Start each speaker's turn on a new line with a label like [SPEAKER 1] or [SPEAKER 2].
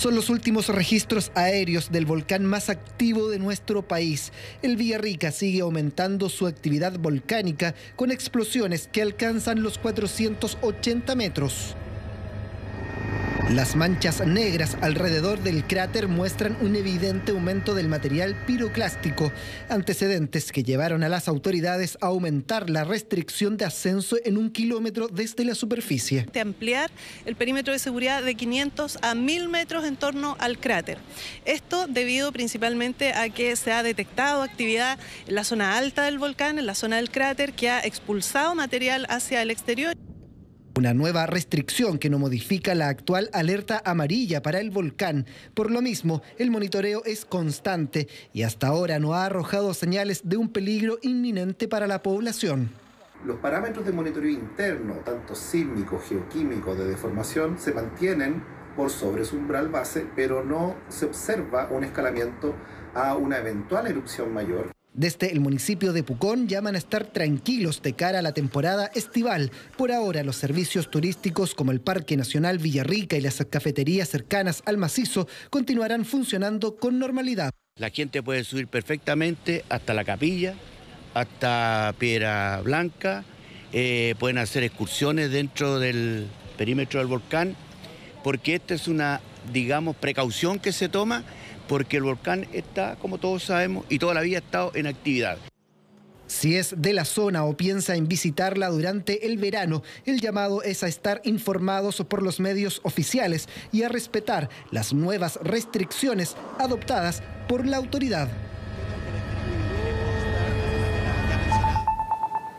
[SPEAKER 1] Son los últimos registros aéreos del volcán más activo de nuestro país. El Villarrica sigue aumentando su actividad volcánica con explosiones que alcanzan los 480 metros. Las manchas negras alrededor del cráter muestran un evidente aumento del material piroclástico, antecedentes que llevaron a las autoridades a aumentar la restricción de ascenso en un kilómetro desde la superficie.
[SPEAKER 2] De ampliar el perímetro de seguridad de 500 a 1000 metros en torno al cráter. Esto debido principalmente a que se ha detectado actividad en la zona alta del volcán, en la zona del cráter, que ha expulsado material hacia el exterior.
[SPEAKER 1] Una nueva restricción que no modifica la actual alerta amarilla para el volcán. Por lo mismo, el monitoreo es constante y hasta ahora no ha arrojado señales de un peligro inminente para la población.
[SPEAKER 3] Los parámetros de monitoreo interno, tanto sísmico, geoquímico, de deformación, se mantienen por sobre su umbral base, pero no se observa un escalamiento a una eventual erupción mayor.
[SPEAKER 1] Desde el municipio de Pucón llaman a estar tranquilos de cara a la temporada estival. Por ahora, los servicios turísticos como el Parque Nacional Villarrica y las cafeterías cercanas al macizo continuarán funcionando con normalidad.
[SPEAKER 4] La gente puede subir perfectamente hasta la capilla, hasta Piedra Blanca, eh, pueden hacer excursiones dentro del perímetro del volcán, porque esta es una, digamos, precaución que se toma porque el volcán está, como todos sabemos, y toda la vida ha estado en actividad.
[SPEAKER 1] Si es de la zona o piensa en visitarla durante el verano, el llamado es a estar informados por los medios oficiales y a respetar las nuevas restricciones adoptadas por la autoridad.